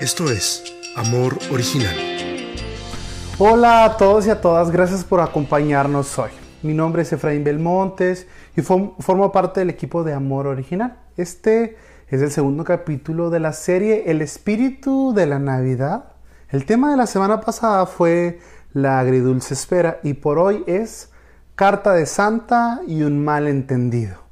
Esto es Amor Original. Hola a todos y a todas, gracias por acompañarnos hoy. Mi nombre es Efraín Belmontes y formo parte del equipo de Amor Original. Este es el segundo capítulo de la serie El espíritu de la Navidad. El tema de la semana pasada fue la agridulce espera y por hoy es Carta de Santa y un malentendido.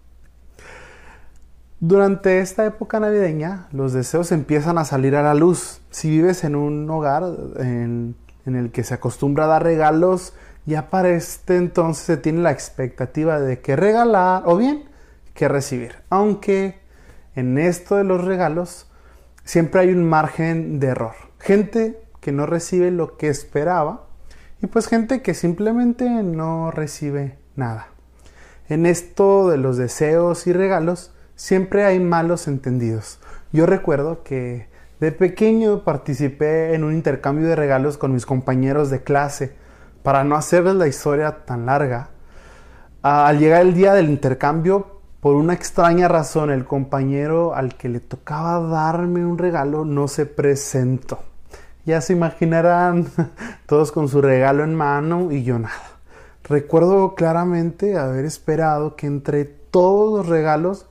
Durante esta época navideña, los deseos empiezan a salir a la luz. Si vives en un hogar en, el que se acostumbra a dar regalos, ya para este entonces se tiene la expectativa de que regalar o bien que recibir. Aunque en esto de los regalos siempre hay un margen de error. Gente que no recibe lo que esperaba y pues gente que simplemente no recibe nada. En esto de los deseos y regalos, siempre hay malos entendidos. Yo recuerdo que de pequeño participé en un intercambio de regalos con mis compañeros de clase. Para no hacerles la historia tan larga, al llegar el día del intercambio, por una extraña razón, el compañero al que le tocaba darme un regalo no se presentó. Ya se imaginarán, todos con su regalo en mano y yo nada. Recuerdo claramente haber esperado que entre todos los regalos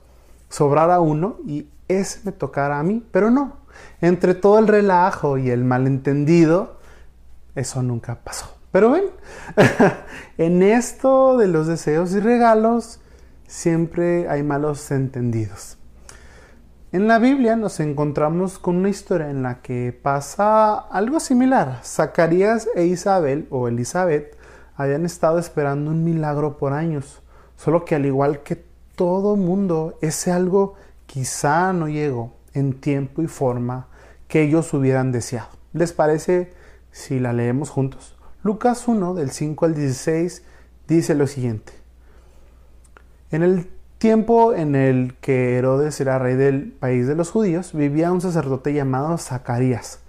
sobrara uno y ese me tocara a mí, pero no. Entre todo el relajo y el malentendido, eso nunca pasó. Pero ven, en esto de los deseos y regalos, siempre hay malos entendidos. En la Biblia nos encontramos con una historia en la que pasa algo similar. Zacarías e Isabel o Elizabeth habían estado esperando un milagro por años, solo que al igual que todo mundo, ese algo quizá no llegó en tiempo y forma que ellos hubieran deseado. ¿Les parece si la leemos juntos? Lucas 1, del 5 al 16, dice lo siguiente. En el tiempo en el que Herodes era rey del país de los judíos, vivía un sacerdote llamado Zacarías,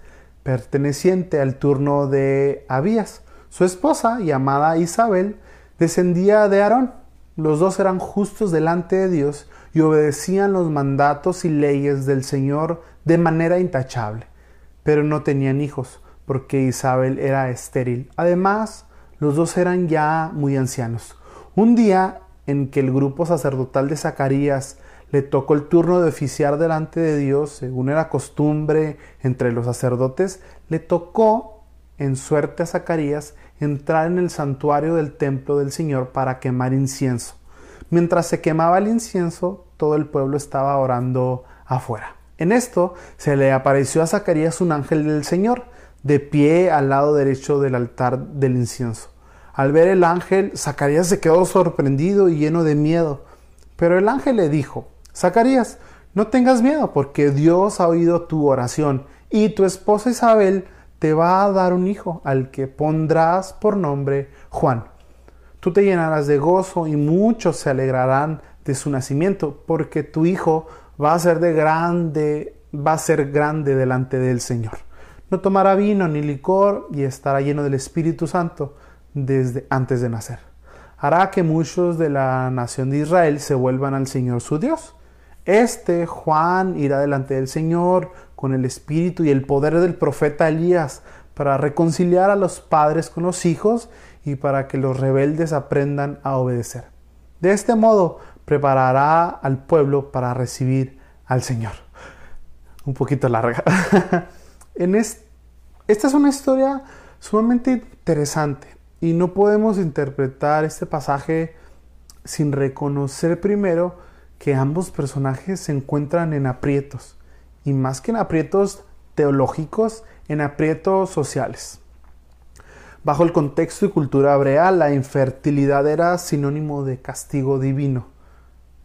perteneciente al turno de Abías. Su esposa, llamada Isabel, descendía de Aarón los dos eran justos delante de Dios y obedecían los mandatos y leyes del Señor de manera intachable, pero no tenían hijos, porque Isabel era estéril. Además, los dos eran ya muy ancianos. Un día en que el grupo sacerdotal de Zacarías le tocó el turno de oficiar delante de Dios, según era costumbre entre los sacerdotes, le tocó en suerte a Zacarías entrar en el santuario del templo del Señor para quemar incienso. Mientras se quemaba el incienso, todo el pueblo estaba orando afuera. En esto se le apareció a Zacarías un ángel del Señor, de pie al lado derecho del altar del incienso. Al ver el ángel, Zacarías se quedó sorprendido y lleno de miedo. Pero el ángel le dijo, Zacarías, no tengas miedo, porque Dios ha oído tu oración, y tu esposa Isabel te va a dar un hijo al que pondrás por nombre Juan. Tú te llenarás de gozo y muchos se alegrarán de su nacimiento, porque tu hijo va a ser de grande, va a ser grande delante del Señor. No tomará vino ni licor y estará lleno del Espíritu Santo desde antes de nacer. Hará que muchos de la nación de Israel se vuelvan al Señor su Dios. Este Juan irá delante del Señor con el espíritu y el poder del profeta Elías para reconciliar a los padres con los hijos y para que los rebeldes aprendan a obedecer. De este modo preparará al pueblo para recibir al Señor. Un poquito larga. en esta es una historia sumamente interesante y no podemos interpretar este pasaje sin reconocer primero que ambos personajes se encuentran en aprietos, y más que en aprietos teológicos, en aprietos sociales. Bajo el contexto y cultura hebrea, la infertilidad era sinónimo de castigo divino,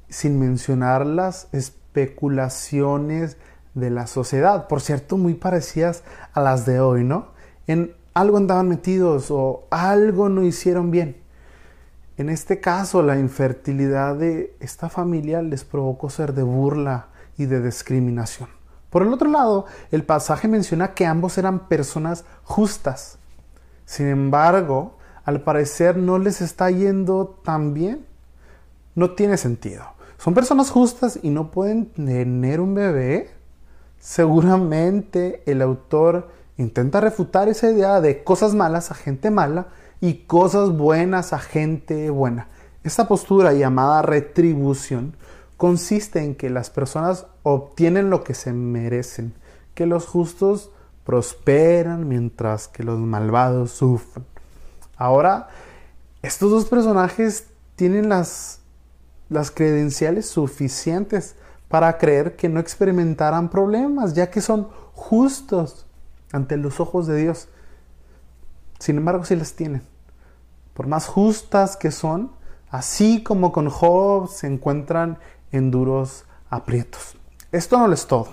sin mencionar las especulaciones de la sociedad, por cierto, muy parecidas a las de hoy, ¿no? En algo andaban metidos o algo no hicieron bien. En este caso, la infertilidad de esta familia les provocó ser de burla y de discriminación. Por el otro lado, el pasaje menciona que ambos eran personas justas. Sin embargo, al parecer no les está yendo tan bien. No tiene sentido. Son personas justas y no pueden tener un bebé. Seguramente el autor intenta refutar esa idea de cosas malas a gente mala y cosas buenas a gente buena. Esta postura llamada retribución consiste en que las personas obtienen lo que se merecen, que los justos prosperan mientras que los malvados sufren. Ahora, estos dos personajes tienen las, las credenciales suficientes para creer que no experimentarán problemas, ya que son justos ante los ojos de Dios. Sin embargo, sí las tienen. Por más justas que son, así como con Job se encuentran en duros aprietos. Esto no es todo.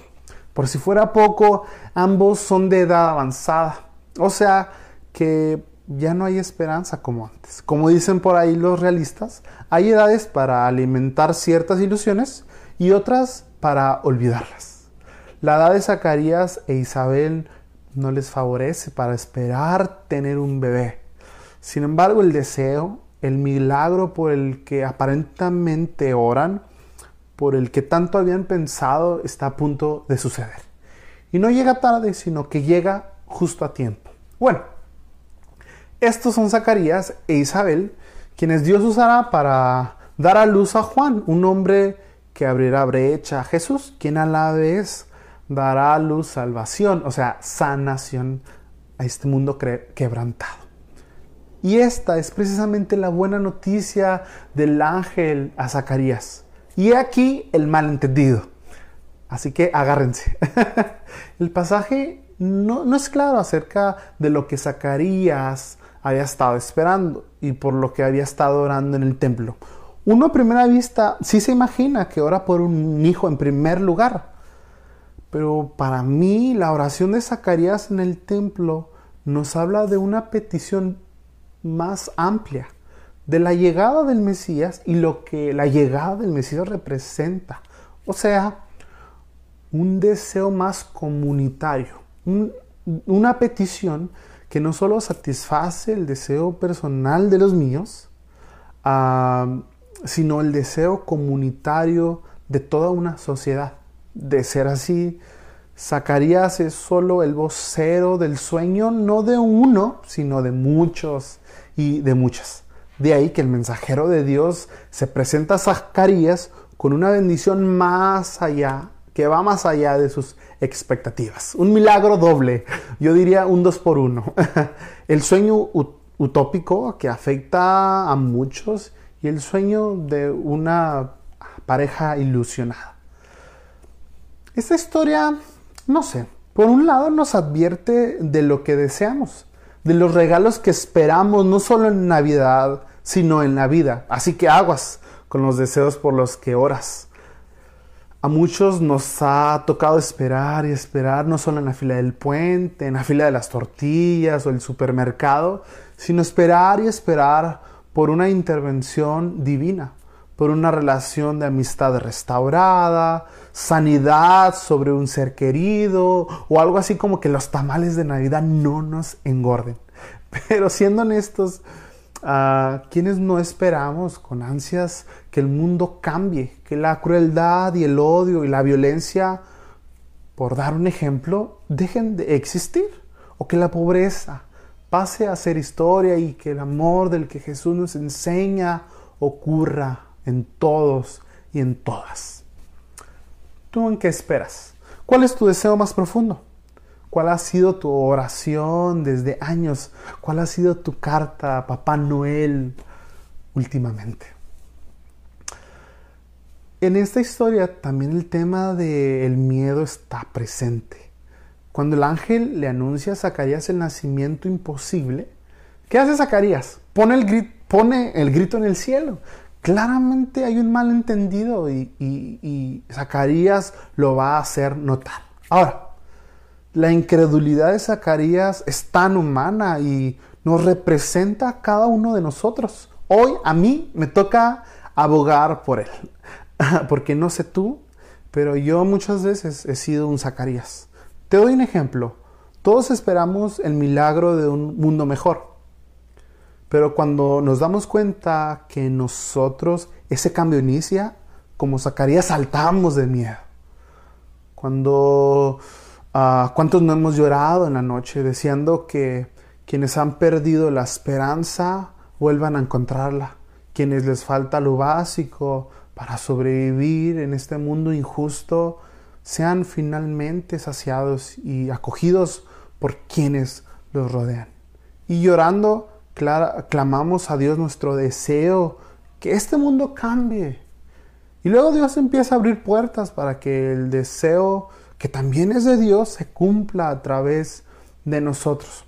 Por si fuera poco, ambos son de edad avanzada. O sea que ya no hay esperanza como antes. Como dicen por ahí los realistas, hay edades para alimentar ciertas ilusiones y otras para olvidarlas. La edad de Zacarías e Isabel no les favorece para esperar tener un bebé. Sin embargo, el deseo, el milagro por el que aparentemente oran, por el que tanto habían pensado, está a punto de suceder. Y no llega tarde, sino que llega justo a tiempo. Bueno, estos son Zacarías e Isabel, quienes Dios usará para dar a luz a Juan, un hombre que abrirá brecha a Jesús, quien a la vez dará a luz salvación, o sea, sanación a este mundo quebrantado. Y esta es precisamente la buena noticia del ángel a Zacarías. Y aquí el malentendido. Así que agárrense. el pasaje no, no, es claro acerca de lo que Zacarías había estado esperando y por lo que había estado orando en el templo. Uno a primera vista sí se imagina que ora por un hijo en primer lugar. Pero para mí la oración de Zacarías en el templo nos habla de una petición más amplia, de la llegada del Mesías y lo que la llegada del Mesías representa. O sea, un deseo más comunitario, una petición que no solo satisface el deseo personal de los míos, ah, sino el deseo comunitario de toda una sociedad. De ser así, Zacarías es solo el vocero del sueño, no de uno, sino de muchos y de muchas. De ahí que el mensajero de Dios se presenta a Zacarías con una bendición más allá, que va más allá de sus expectativas. Un milagro doble, yo diría un dos por uno. El sueño utópico que afecta a muchos y el sueño de una pareja ilusionada. Esta historia, no sé, por un lado nos advierte de lo que deseamos, de los regalos que esperamos, no solo en Navidad, sino en la vida. Así que aguas con los deseos por los que oras. A muchos nos ha tocado esperar y esperar, no solo en la fila del puente, en la fila de las tortillas o el supermercado, sino esperar y esperar por una intervención divina, por una relación de amistad restaurada, sanidad sobre un ser querido o algo así como que los tamales de Navidad no nos engorden. Pero siendo honestos, a quienes no esperamos con ansias que el mundo cambie, que la crueldad y el odio y la violencia, por dar un ejemplo, dejen de existir, o que la pobreza, pase a ser historia y que el amor del que Jesús nos enseña ocurra en todos y en todas. ¿Tú en qué esperas? ¿Cuál es tu deseo más profundo? ¿Cuál ha sido tu oración desde años? ¿Cuál ha sido tu carta a Papá Noel últimamente? En esta historia también el tema del miedo está presente. Cuando el ángel le anuncia a Zacarías el nacimiento imposible, ¿qué hace Zacarías? Pone el, pone el grito en el cielo. Claramente hay un malentendido y, y Zacarías lo va a hacer notar. Ahora, la incredulidad de Zacarías es tan humana y nos representa a cada uno de nosotros. Hoy a mí me toca abogar por él, porque no sé tú, pero yo muchas veces he sido un Zacarías. Te doy un ejemplo. Todos esperamos el milagro de un mundo mejor. Pero cuando nos damos cuenta que nosotros ese cambio inicia, como Zacarías saltamos de miedo. Cuando uh, cuántos no hemos llorado en la noche deseando que quienes han perdido la esperanza vuelvan a encontrarla, quienes les falta lo básico para sobrevivir en este mundo injusto, sean finalmente saciados y acogidos por quienes los rodean. Y llorando, clamamos a Dios nuestro deseo que este mundo cambie. Y luego Dios empieza a abrir puertas para que el deseo que también es de Dios se cumpla a través de nosotros.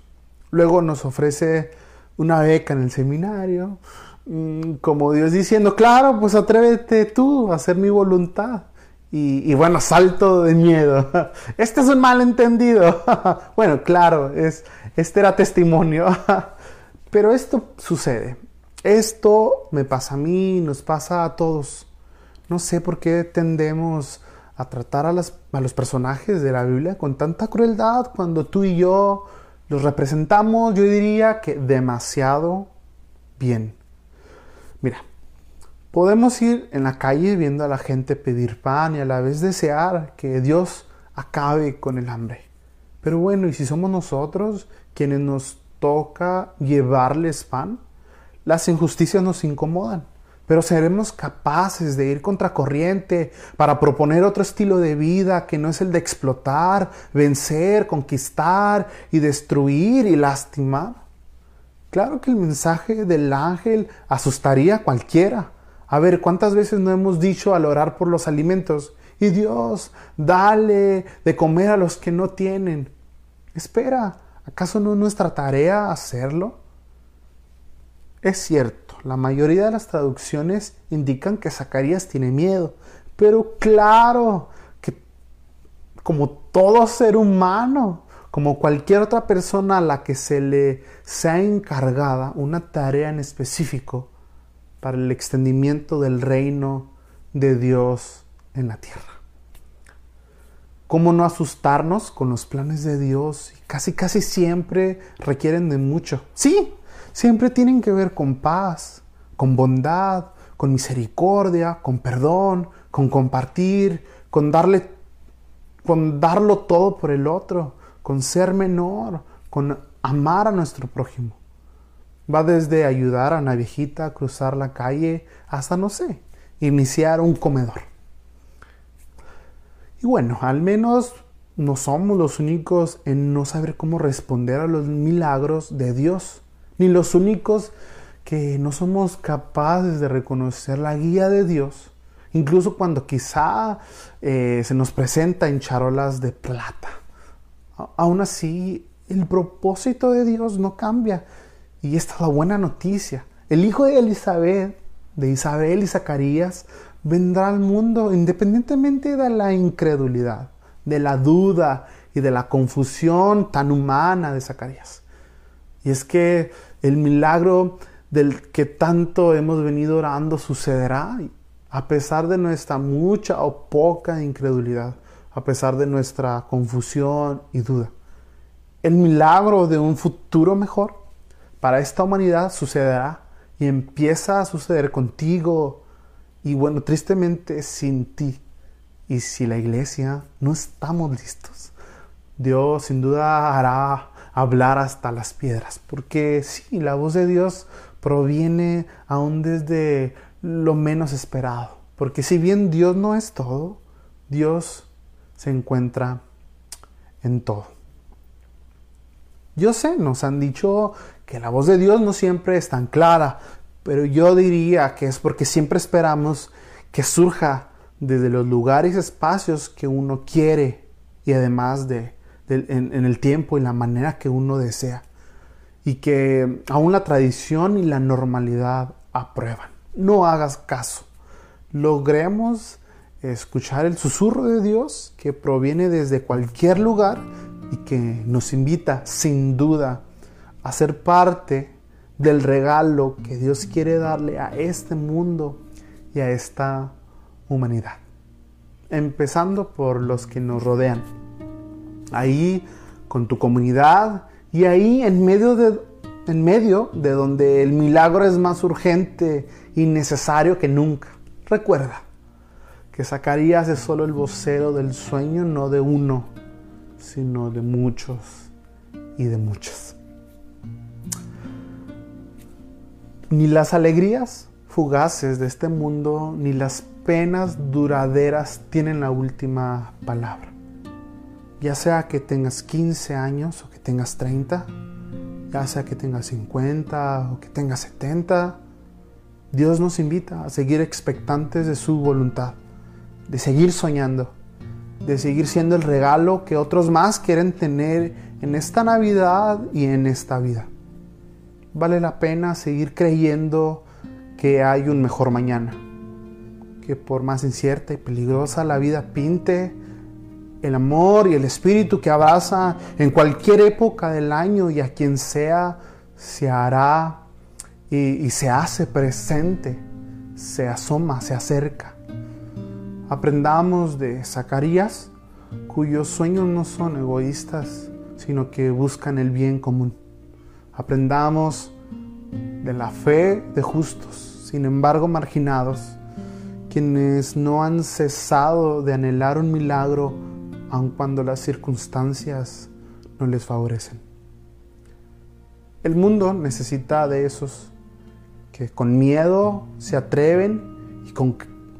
Luego nos ofrece una beca en el seminario, mm, como Dios diciendo, claro, pues atrévete tú a hacer mi voluntad. Y, bueno, salto de miedo. Este es un malentendido. bueno, claro, es, este era testimonio. Pero esto sucede. Esto me pasa a mí, nos pasa a todos. No sé por qué tendemos a tratar a, a los personajes de la Biblia con tanta crueldad cuando tú y yo los representamos, yo diría que demasiado bien. Mira, podemos ir en la calle viendo a la gente pedir pan y a la vez desear que Dios acabe con el hambre. Pero bueno, ¿y si somos nosotros quienes nos toca llevarles pan? Las injusticias nos incomodan pero seremos capaces de ir contracorriente para proponer otro estilo de vida que no es el de explotar, vencer, conquistar y destruir y lastimar. Claro que el mensaje del ángel asustaría a cualquiera. A ver, ¿cuántas veces no hemos dicho al orar por los alimentos? Y Dios, dale de comer a los que no tienen. Espera, ¿acaso no es nuestra tarea hacerlo? Es cierto, la mayoría de las traducciones indican que Zacarías tiene miedo, pero claro que como todo ser humano, como cualquier otra persona a la que se le sea encargada una tarea en específico para el extendimiento del reino de Dios en la tierra. ¿Cómo no asustarnos con los planes de Dios? Casi, casi siempre requieren de mucho. Sí, siempre tienen que ver con paz, con bondad, con misericordia, con perdón, con compartir, con darle con darlo todo por el otro, con ser menor, con amar a nuestro prójimo. Va desde ayudar a una viejita a cruzar la calle hasta, no sé, iniciar un comedor. Y bueno, al menos no somos los únicos en no saber cómo responder a los milagros de Dios ni los únicos que no somos capaces de reconocer la guía de Dios, incluso cuando quizá eh, se nos presenta en charolas de plata. Aún así, el propósito de Dios no cambia. Y esta es la buena noticia. El hijo de Elizabeth, de Isabel y Zacarías, vendrá al mundo independientemente de la incredulidad, de la duda y de la confusión tan humana de Zacarías. Y es que el milagro del que tanto hemos venido orando sucederá a pesar de nuestra mucha o poca incredulidad, a pesar de nuestra confusión y duda. El milagro de un futuro mejor para esta humanidad sucederá y empieza a suceder contigo y bueno, tristemente sin ti. Y si la iglesia no estamos listos, Dios sin duda hará hablar hasta las piedras, porque sí, la voz de Dios proviene aún desde lo menos esperado, porque si bien Dios no es todo, Dios se encuentra en todo. Yo sé, nos han dicho que la voz de Dios no siempre es tan clara, pero yo diría que es porque siempre esperamos que surja desde los lugares y espacios que uno quiere y además de en, el tiempo y la manera que uno desea. Y que aún la tradición y la normalidad aprueban. No hagas caso. Logremos escuchar el susurro de Dios que proviene desde cualquier lugar y que nos invita sin duda a ser parte del regalo que Dios quiere darle a este mundo y a esta humanidad. Empezando por los que nos rodean ahí con tu comunidad y ahí en medio de, en medio de donde el milagro es más urgente y necesario que nunca. Recuerda que Zacarías es solo el vocero del sueño, no de uno, sino de muchos y de muchas. Ni las alegrías fugaces de este mundo, ni las penas duraderas tienen la última palabra. Ya sea que tengas 15 años o que tengas 30, ya sea que tengas 50 o que tengas 70, Dios nos invita a seguir expectantes de su voluntad, de seguir soñando, de seguir siendo el regalo que otros más quieren tener en esta Navidad y en esta vida. Vale la pena seguir creyendo que hay un mejor mañana, que por más incierta y peligrosa la vida pinte, el amor y el espíritu que abraza en cualquier época del año y a quien sea se hará y, se hace presente, se asoma, se acerca. Aprendamos de Zacarías, cuyos sueños no son egoístas, sino que buscan el bien común. Aprendamos de la fe de justos, sin embargo marginados, quienes no han cesado de anhelar un milagro aun cuando las circunstancias no les favorecen. El mundo necesita de esos que con miedo se atreven y con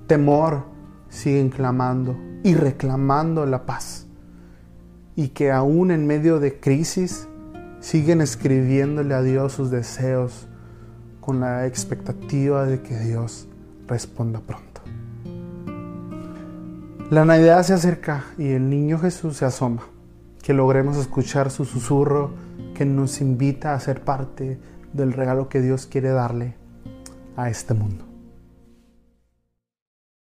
temor siguen clamando y reclamando la paz. Y que aún en medio de crisis siguen escribiéndole a Dios sus deseos con la expectativa de que Dios responda pronto. La Navidad se acerca y el niño Jesús se asoma. Que logremos escuchar su susurro que nos invita a ser parte del regalo que Dios quiere darle a este mundo.